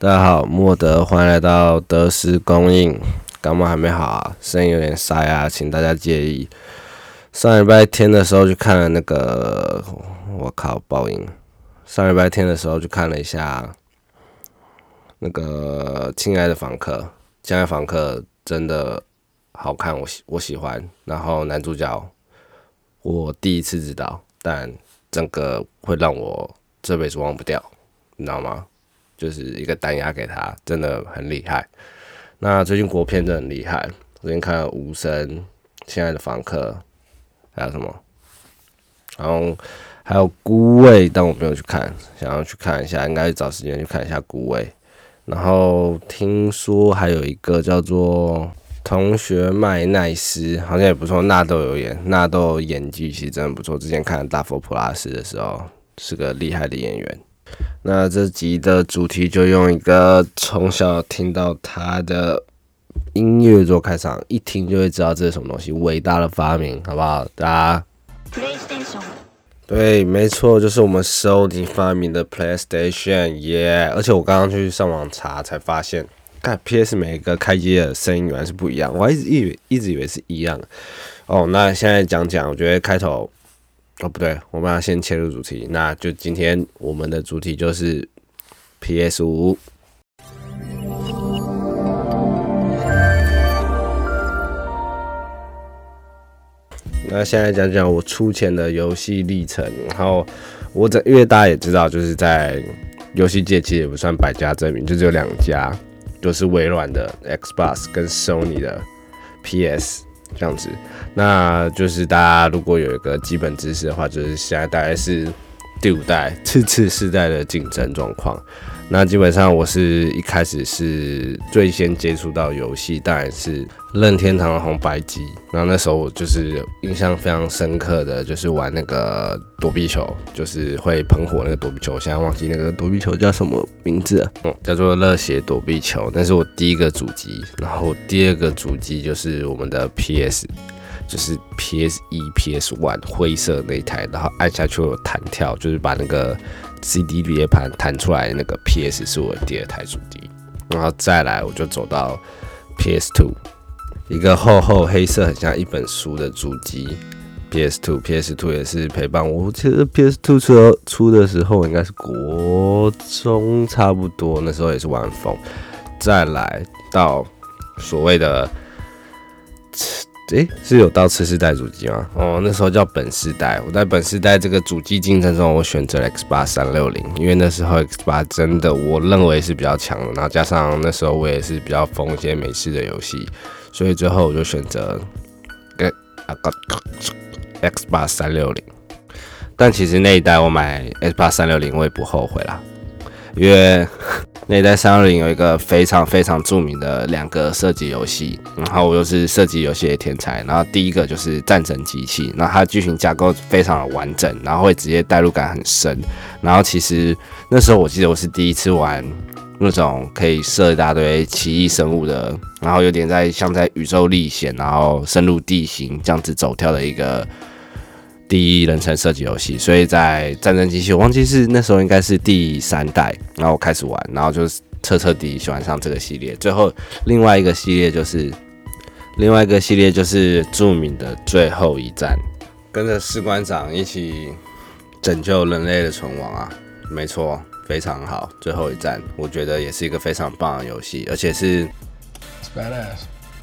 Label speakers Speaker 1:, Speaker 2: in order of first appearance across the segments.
Speaker 1: 大家好，莫德，欢迎来到德斯供应。感冒还没好啊，声音有点沙哑，请大家介意。上礼拜天的时候去看了那个，我靠，爆音。上礼拜天的时候去看了一下那个《亲爱的房客》，《亲爱的房客》真的好看，我喜我喜欢。然后男主角我第一次知道，但整个会让我这辈子忘不掉，你知道吗？就是一个单压给他，真的很厉害。那最近国片真的很厉害，最近看了《无声》《亲爱的房客》，还有什么？然后还有《孤味》，但我没有去看，想要去看一下，应该找时间去看一下《孤味》。然后听说还有一个叫做《同学麦奈斯》，好像也不错，纳豆有演，纳豆演技其实真的不错。之前看《大佛普拉斯》的时候，是个厉害的演员。那这集的主题就用一个从小听到他的音乐做开场，一听就会知道这是什么东西，伟大的发明，好不好？大家，PlayStation，对，没错，就是我们收集发明的 PlayStation，耶！而且我刚刚去上网查才发现，看 PS 每一个开机的声音原来是不一样，我还一直以为一直以为是一样。哦，那现在讲讲，我觉得开头。哦，不对，我们要先切入主题。那就今天我们的主题就是 PS 五。那现在讲讲我出钱的游戏历程。然后我这因为大家也知道，就是在游戏界其实也不算百家争鸣，就只有两家，就是微软的 Xbox 跟 Sony 的 PS。这样子，那就是大家如果有一个基本知识的话，就是现在大概是第五代次次世代的竞争状况。那基本上我是一开始是最先接触到游戏，当然是任天堂的红白机。然后那时候我就是印象非常深刻的就是玩那个躲避球，就是会喷火那个躲避球。我现在忘记那个躲避球叫什么名字，嗯，叫做热血躲避球。那是我第一个主机，然后第二个主机就是我们的 PS，就是 PS 一、PS One 灰色那一台，然后按下去有弹跳，就是把那个。CD 碟盘弹出来那个 PS 是我第二台主机，然后再来我就走到 PS Two，一个厚厚黑色很像一本书的主机，PS Two，PS Two 也是陪伴我。其实 PS Two 出出的时候应该是国中差不多，那时候也是玩疯。再来到所谓的。诶，是有到次世代主机吗？哦，那时候叫本世代。我在本世代这个主机竞争中，我选择了 X 八三六零，因为那时候 X 八真的我认为是比较强的。然后加上那时候我也是比较疯一些美式的游戏，所以最后我就选择 X 八三六零。但其实那一代我买 X 八三六零，我也不后悔啦，因为。那一代三二零有一个非常非常著名的两个射击游戏，然后我又是射击游戏的天才。然后第一个就是战争机器，那它剧情架构非常的完整，然后会直接代入感很深。然后其实那时候我记得我是第一次玩那种可以射一大堆奇异生物的，然后有点在像在宇宙历险，然后深入地形这样子走跳的一个。第一人称射击游戏，所以在战争机器，我忘记是那时候应该是第三代，然后开始玩，然后就是彻彻底喜欢上这个系列。最后另外一个系列就是另外一个系列就是著名的最后一战，跟着士官长一起拯救人类的存亡啊！没错，非常好。最后一战，我觉得也是一个非常棒的游戏，而且是。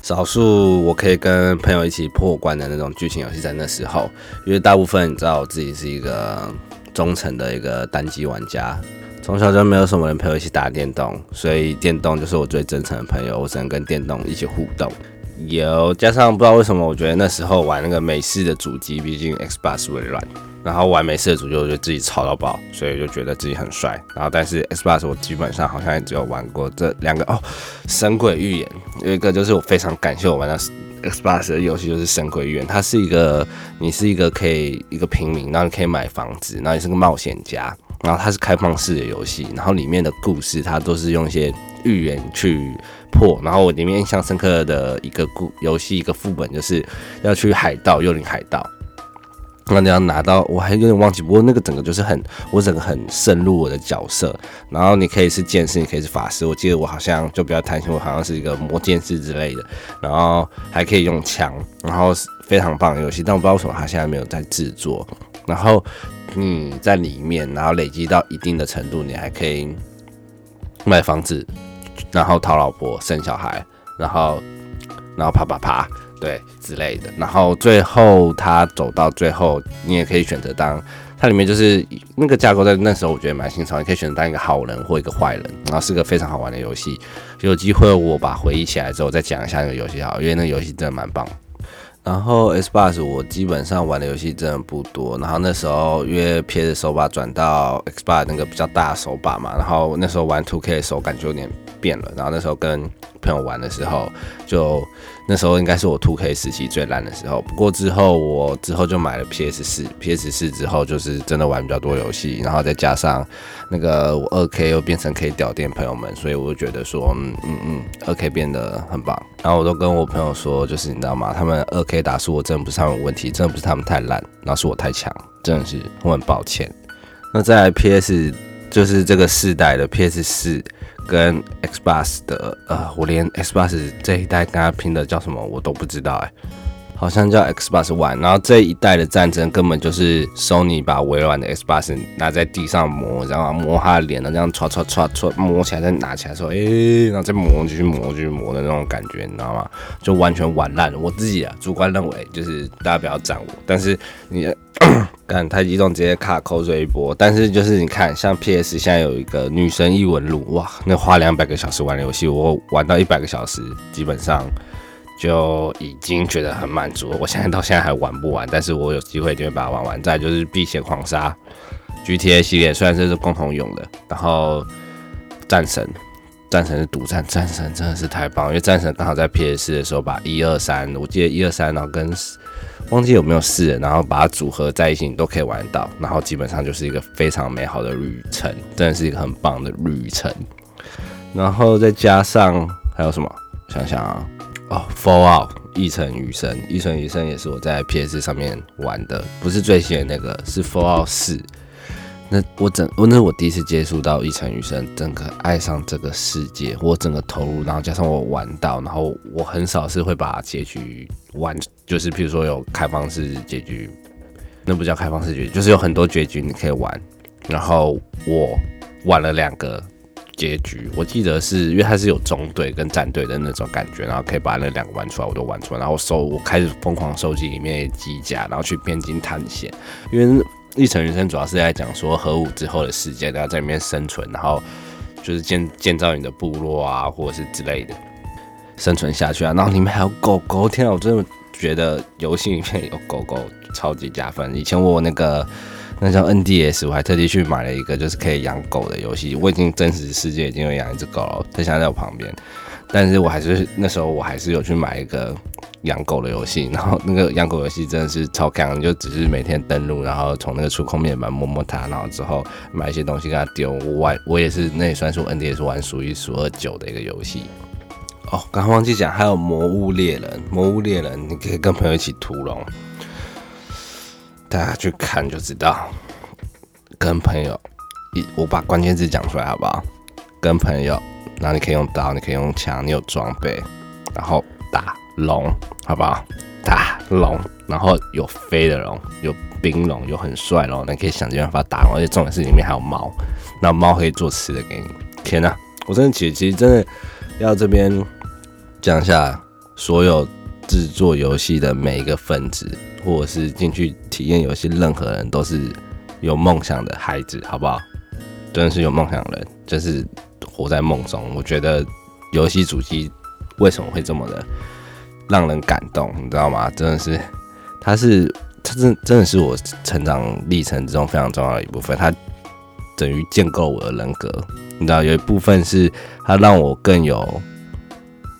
Speaker 1: 少数我可以跟朋友一起破关的那种剧情游戏，在那时候，因为大部分你知道我自己是一个忠诚的一个单机玩家，从小就没有什么人陪我一起打电动，所以电动就是我最真诚的朋友，我只能跟电动一起互动。有加上不知道为什么，我觉得那时候玩那个美式的主机，毕竟 Xbox 微软。然后完美式的主就觉得自己吵到爆，所以就觉得自己很帅。然后但是 Xbox 我基本上好像也只有玩过这两个哦，《神鬼预言》有一个就是我非常感谢我玩到 Xbox 的游戏，就是《神鬼预言》。它是一个你是一个可以一个平民，然后你可以买房子，然后你是个冒险家，然后它是开放式的游戏，然后里面的故事它都是用一些预言去破。然后我里面印象深刻的一个故游戏一个副本就是要去海盗幽灵海盗。那你要拿到，我还有点忘记，不过那个整个就是很，我整个很深入我的角色。然后你可以是剑士，你可以是法师。我记得我好像就比较贪心，我好像是一个魔剑士之类的。然后还可以用枪，然后非常棒的游戏。但我不知道为什么他现在没有在制作。然后你在里面，然后累积到一定的程度，你还可以买房子，然后讨老婆、生小孩，然后然后啪啪啪。对之类的，然后最后他走到最后，你也可以选择当它里面就是那个架构，在那时候我觉得蛮新潮，你可以选择当一个好人或一个坏人，然后是个非常好玩的游戏。有机会我把回忆起来之后再讲一下那个游戏好，因为那个游戏真的蛮棒。然后 S b o s 我基本上玩的游戏真的不多，然后那时候因为 PS 手把转到 X b o s 那个比较大的手把嘛，然后那时候玩 Two K 的手感就有点变了，然后那时候跟朋友玩的时候就。那时候应该是我 Two K 时期最烂的时候，不过之后我之后就买了 PS 四，PS 四之后就是真的玩比较多游戏，然后再加上那个我二 K 又变成可以屌电朋友们，所以我就觉得说，嗯嗯嗯，二 K 变得很棒。然后我都跟我朋友说，就是你知道吗？他们二 K 打输我真的不是他们问题，真的不是他们太烂，然后是我太强，真的是我很抱歉。那在 PS 就是这个世代的 PS 四。跟 Xbox 的，呃，我连 Xbox 这一代跟他拼的叫什么我都不知道哎，好像叫 Xbox One。然后这一代的战争根本就是 Sony 把微软的 Xbox 拿在地上磨，然后磨他的脸的这样唰唰唰唰磨起来，再拿起来说，哎，然后再磨继续磨继续磨的那种感觉，你知道吗？就完全玩烂了。我自己啊，主观认为就是大家不要赞我，但是你。干太激动，直接卡口水一波。但是就是你看，像 PS 现在有一个女神异闻录，哇，那花两百个小时玩游戏，我玩到一百个小时，基本上就已经觉得很满足了。我现在到现在还玩不完，但是我有机会就会把它玩完。再就是避险狂杀 GTA 系列，虽然这是共同用的，然后战神，战神是独占，战神真的是太棒，因为战神刚好在 PS 的时候把一二三，我记得一二三，然后跟。忘记有没有四，然后把它组合在一起，你都可以玩到。然后基本上就是一个非常美好的旅程，真的是一个很棒的旅程。然后再加上还有什么？想想啊，哦，Fallout 异尘余生，异尘余生也是我在 PS 上面玩的，不是最新的那个，是 Fallout 四。那我整，我那我第一次接触到一城余生，整个爱上这个世界，我整个投入，然后加上我玩到，然后我很少是会把结局玩，就是譬如说有开放式结局，那不叫开放式结局，就是有很多结局你可以玩，然后我玩了两个结局，我记得是因为它是有中队跟战队的那种感觉，然后可以把那两个玩出来，我都玩出来，然后收，我开始疯狂收集里面的机甲，然后去边境探险，因为。一城人生主要是在讲说核武之后的世界，都要在里面生存，然后就是建建造你的部落啊，或者是之类的生存下去啊。然后里面还有狗狗，天啊，我真的觉得游戏里面有狗狗超级加分。以前我那个那叫 NDS，我还特地去买了一个就是可以养狗的游戏。我已经真实世界已经有养一只狗了，它现在在我旁边。但是我还是那时候我还是有去买一个养狗的游戏，然后那个养狗游戏真的是超强，就只是每天登录，然后从那个触控面板摸摸它，然后之后买一些东西给它丢。我玩我也是，那也算是 N D S 玩数一数二久的一个游戏。哦，刚刚忘记讲，还有魔物猎人，魔物猎人你可以跟朋友一起屠龙，大家去看就知道。跟朋友一，我把关键字讲出来好不好？跟朋友。然后你可以用刀，你可以用枪，你有装备，然后打龙，好不好？打龙，然后有飞的龙，有冰龙，有很帅龙，你可以想尽办法打龙，而且重点是里面还有猫，那猫可以做吃的给你。天哪，我真的其实其实真的要这边讲一下，所有制作游戏的每一个分子，或者是进去体验游戏任何人，都是有梦想的孩子，好不好？真的是有梦想的人，就是。活在梦中，我觉得游戏主机为什么会这么的让人感动，你知道吗？真的是，它是，它真真的是我成长历程之中非常重要的一部分。它等于建构我的人格，你知道，有一部分是它让我更有，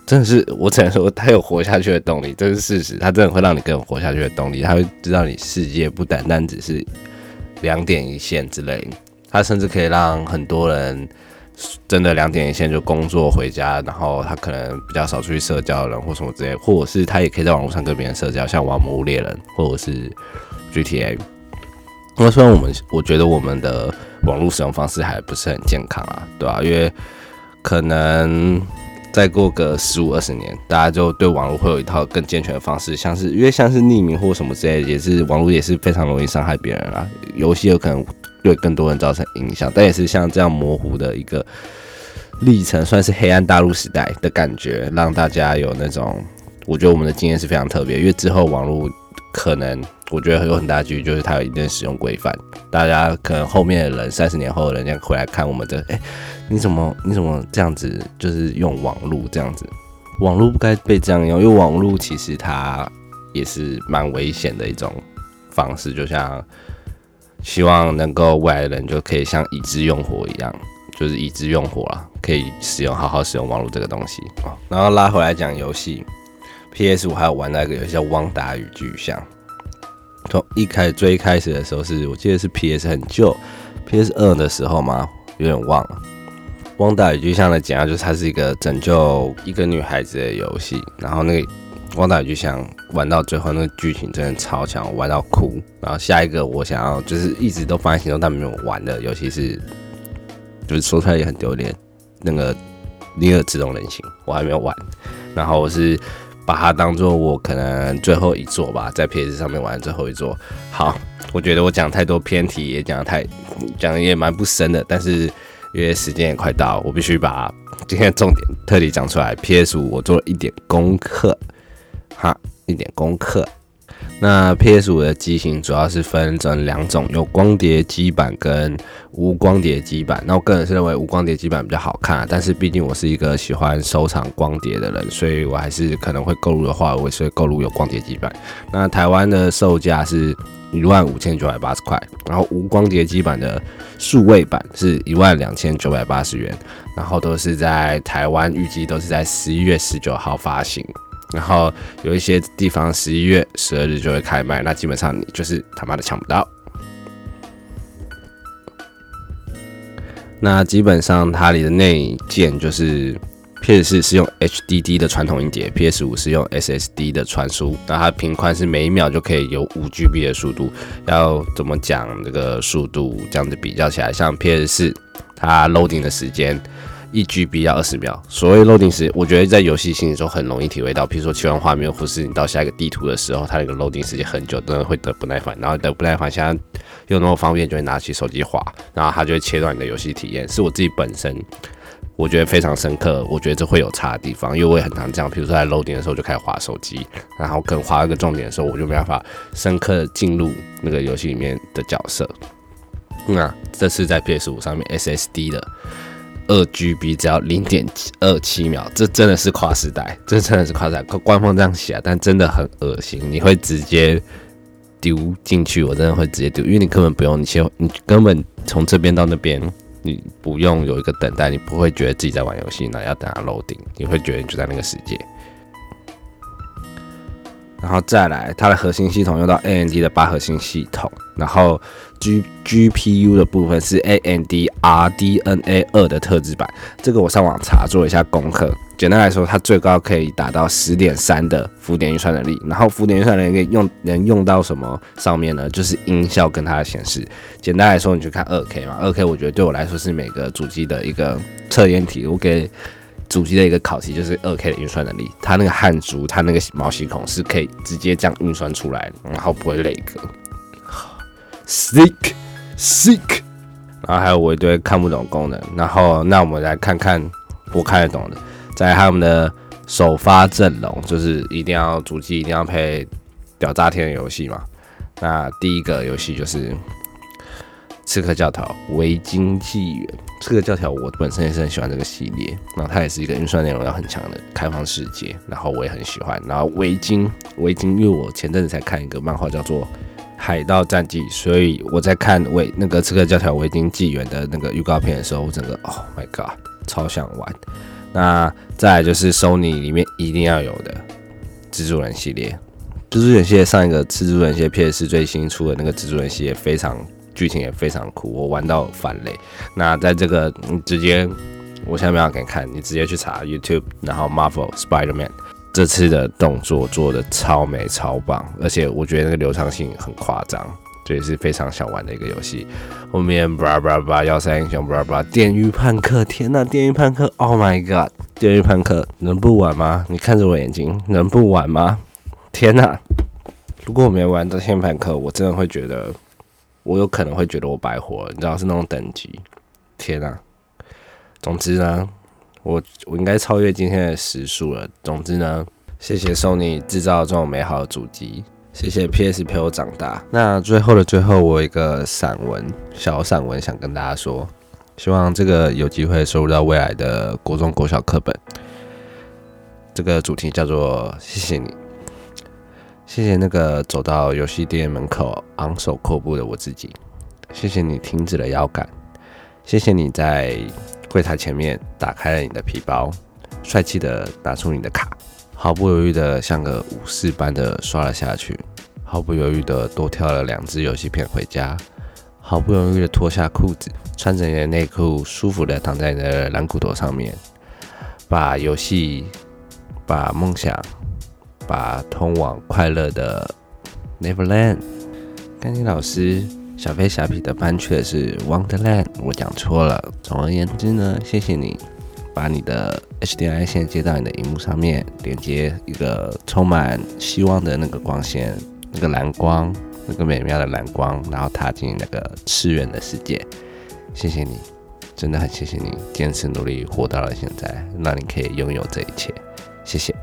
Speaker 1: 真的是我只能说他有活下去的动力，这是事实。他真的会让你更有活下去的动力，他会知道你世界不单单只是两点一线之类，他甚至可以让很多人。真的两点一线就工作回家，然后他可能比较少出去社交的人或什么之类，或者是他也可以在网络上跟别人社交，像玩魔物猎人或者是 GTA。那虽然我们我觉得我们的网络使用方式还不是很健康啊，对吧？因为可能再过个十五二十年，大家就对网络会有一套更健全的方式，像是因为像是匿名或什么之类，也是网络也是非常容易伤害别人啊。游戏有可能对更多人造成影响，但也是像这样模糊的一个历程，算是黑暗大陆时代的感觉，让大家有那种，我觉得我们的经验是非常特别，因为之后网络可能。我觉得有很大几率就是它有一定使用规范，大家可能后面的人三十年后人家回来看我们这，哎，你怎么你怎么这样子，就是用网络这样子，网络不该被这样用，因为网络其实它也是蛮危险的一种方式，就像希望能够未来的人就可以像已知用火一样，就是已知用火了，可以使用好好使用网络这个东西然后拉回来讲游戏，PS 五还有玩那个游戏叫《汪达与巨像》。从一开最一开始的时候是我记得是 PS 很旧，PS 二的时候嘛，有点忘了。汪达与巨像的简要就是它是一个拯救一个女孩子的游戏，然后那个汪达与巨像玩到最后那个剧情真的超强，玩到哭。然后下一个我想要就是一直都放在心中但没有玩的游戏是，就是说出来也很丢脸，那个尼尔自动人形我还没有玩，然后我是。把它当做我可能最后一座吧，在 PS 上面玩最后一座。好，我觉得我讲太多偏题，也讲太讲的也蛮不深的。但是因为时间也快到，我必须把今天的重点特地讲出来。PS 五我做了一点功课，哈，一点功课。那 PS 五的机型主要是分成两种，有光碟机版跟无光碟机版。那我个人是认为无光碟机版比较好看，但是毕竟我是一个喜欢收藏光碟的人，所以我还是可能会购入的话，我是会购入有光碟机版。那台湾的售价是一万五千九百八十块，然后无光碟机版的数位版是一万两千九百八十元，然后都是在台湾预计都是在十一月十九号发行。然后有一些地方十一月十二日就会开卖，那基本上你就是他妈的抢不到。那基本上它里的内件就是 PS 四是用 HDD 的传统硬碟，PS 五是用 SSD 的传输。那它频宽是每一秒就可以有五 GB 的速度。要怎么讲这个速度？这样子比较起来，像 PS 四它 loading 的时间。一 GB 要二十秒，所谓 loading 时，我觉得在游戏性中很容易体会到。比如说切换画面，或是你到下一个地图的时候，它那个 loading 时间很久，真的会得不耐烦。然后得不耐烦，现在又那么方便，就会拿起手机滑，然后它就会切断你的游戏体验。是我自己本身我觉得非常深刻，我觉得这会有差的地方，因为我也很常这样。比如说在 loading 的时候就开始滑手机，然后可能滑一个重点的时候，我就没办法深刻进入那个游戏里面的角色。那这是在 PS 五上面 SSD 的。二 GB 只要零点二七秒，这真的是跨时代，这真的是跨时代。官方这样写，但真的很恶心。你会直接丢进去，我真的会直接丢，因为你根本不用，你切，你根本从这边到那边，你不用有一个等待，你不会觉得自己在玩游戏，那要等它 loading，你会觉得你就在那个世界。然后再来，它的核心系统用到 AMD 的八核心系统，然后 G GPU 的部分是 AMD RDNA 二的特制版。这个我上网查做一下功课，简单来说，它最高可以达到十点三的浮点运算能力。然后浮点运算能力用能用到什么上面呢？就是音效跟它的显示。简单来说，你去看二 K 嘛，二 K 我觉得对我来说是每个主机的一个测验题。我给主机的一个考题就是二 K 的运算能力，它那个汉族，它那个毛细孔是可以直接这样运算出来，然后不会累格。Sick sick，然后还有我一堆看不懂功能，然后那我们来看看我看得懂的，在他们的首发阵容，就是一定要主机一定要配屌炸天的游戏嘛。那第一个游戏就是《刺客教条：维京纪元》。刺客教条我本身也是很喜欢这个系列，然后它也是一个运算内容要很强的开放世界，然后我也很喜欢。然后维京，维京，因为我前阵子才看一个漫画叫做《海盗战记》，所以我在看维那个刺客教条维京纪元的那个预告片的时候，我整个 Oh my God，超想玩。那再来就是 Sony 里面一定要有的蜘蛛人系列，蜘蛛人系列上一个蜘蛛人系列 PS 最新出的那个蜘蛛人系列非常。剧情也非常酷，我玩到反雷。那在这个，你直接，我现在没有给你看，你直接去查 YouTube，然后 Marvel Spider-Man 这次的动作做的超美超棒，而且我觉得那个流畅性很夸张，这也是非常想玩的一个游戏。后面叭叭叭幺三英雄叭叭电狱判客，天呐，电狱判客，Oh my god，电狱判客能不玩吗？你看着我眼睛，能不玩吗？天呐！如果我没玩到天判客，我真的会觉得，我有可能会觉得我白活了，你知道是那种等级。天呐！总之呢。我我应该超越今天的时速了。总之呢，谢谢 Sony 制造这种美好的主机，谢谢 PS 陪我长大。那最后的最后，我有一个散文，小散文想跟大家说，希望这个有机会收入到未来的国中国小课本。这个主题叫做谢谢你，谢谢那个走到游戏店门口昂首阔步的我自己，谢谢你停止了腰杆，谢谢你在。柜台前面打开了你的皮包，帅气的拿出你的卡，毫不犹豫的像个武士般的刷了下去，毫不犹豫的多挑了两只游戏片回家，毫不犹豫的脱下裤子，穿着你的内裤，舒服的躺在你的蓝骨头上面，把游戏，把梦想，把通往快乐的 Neverland，甘尼老师。小飞侠皮的班却是 Wonderland，我讲错了。总而言之呢，谢谢你把你的 HDMI 线接到你的荧幕上面，连接一个充满希望的那个光线，那个蓝光，那个美妙的蓝光，然后踏进那个次元的世界。谢谢你，真的很谢谢你，坚持努力活到了现在，让你可以拥有这一切。谢谢。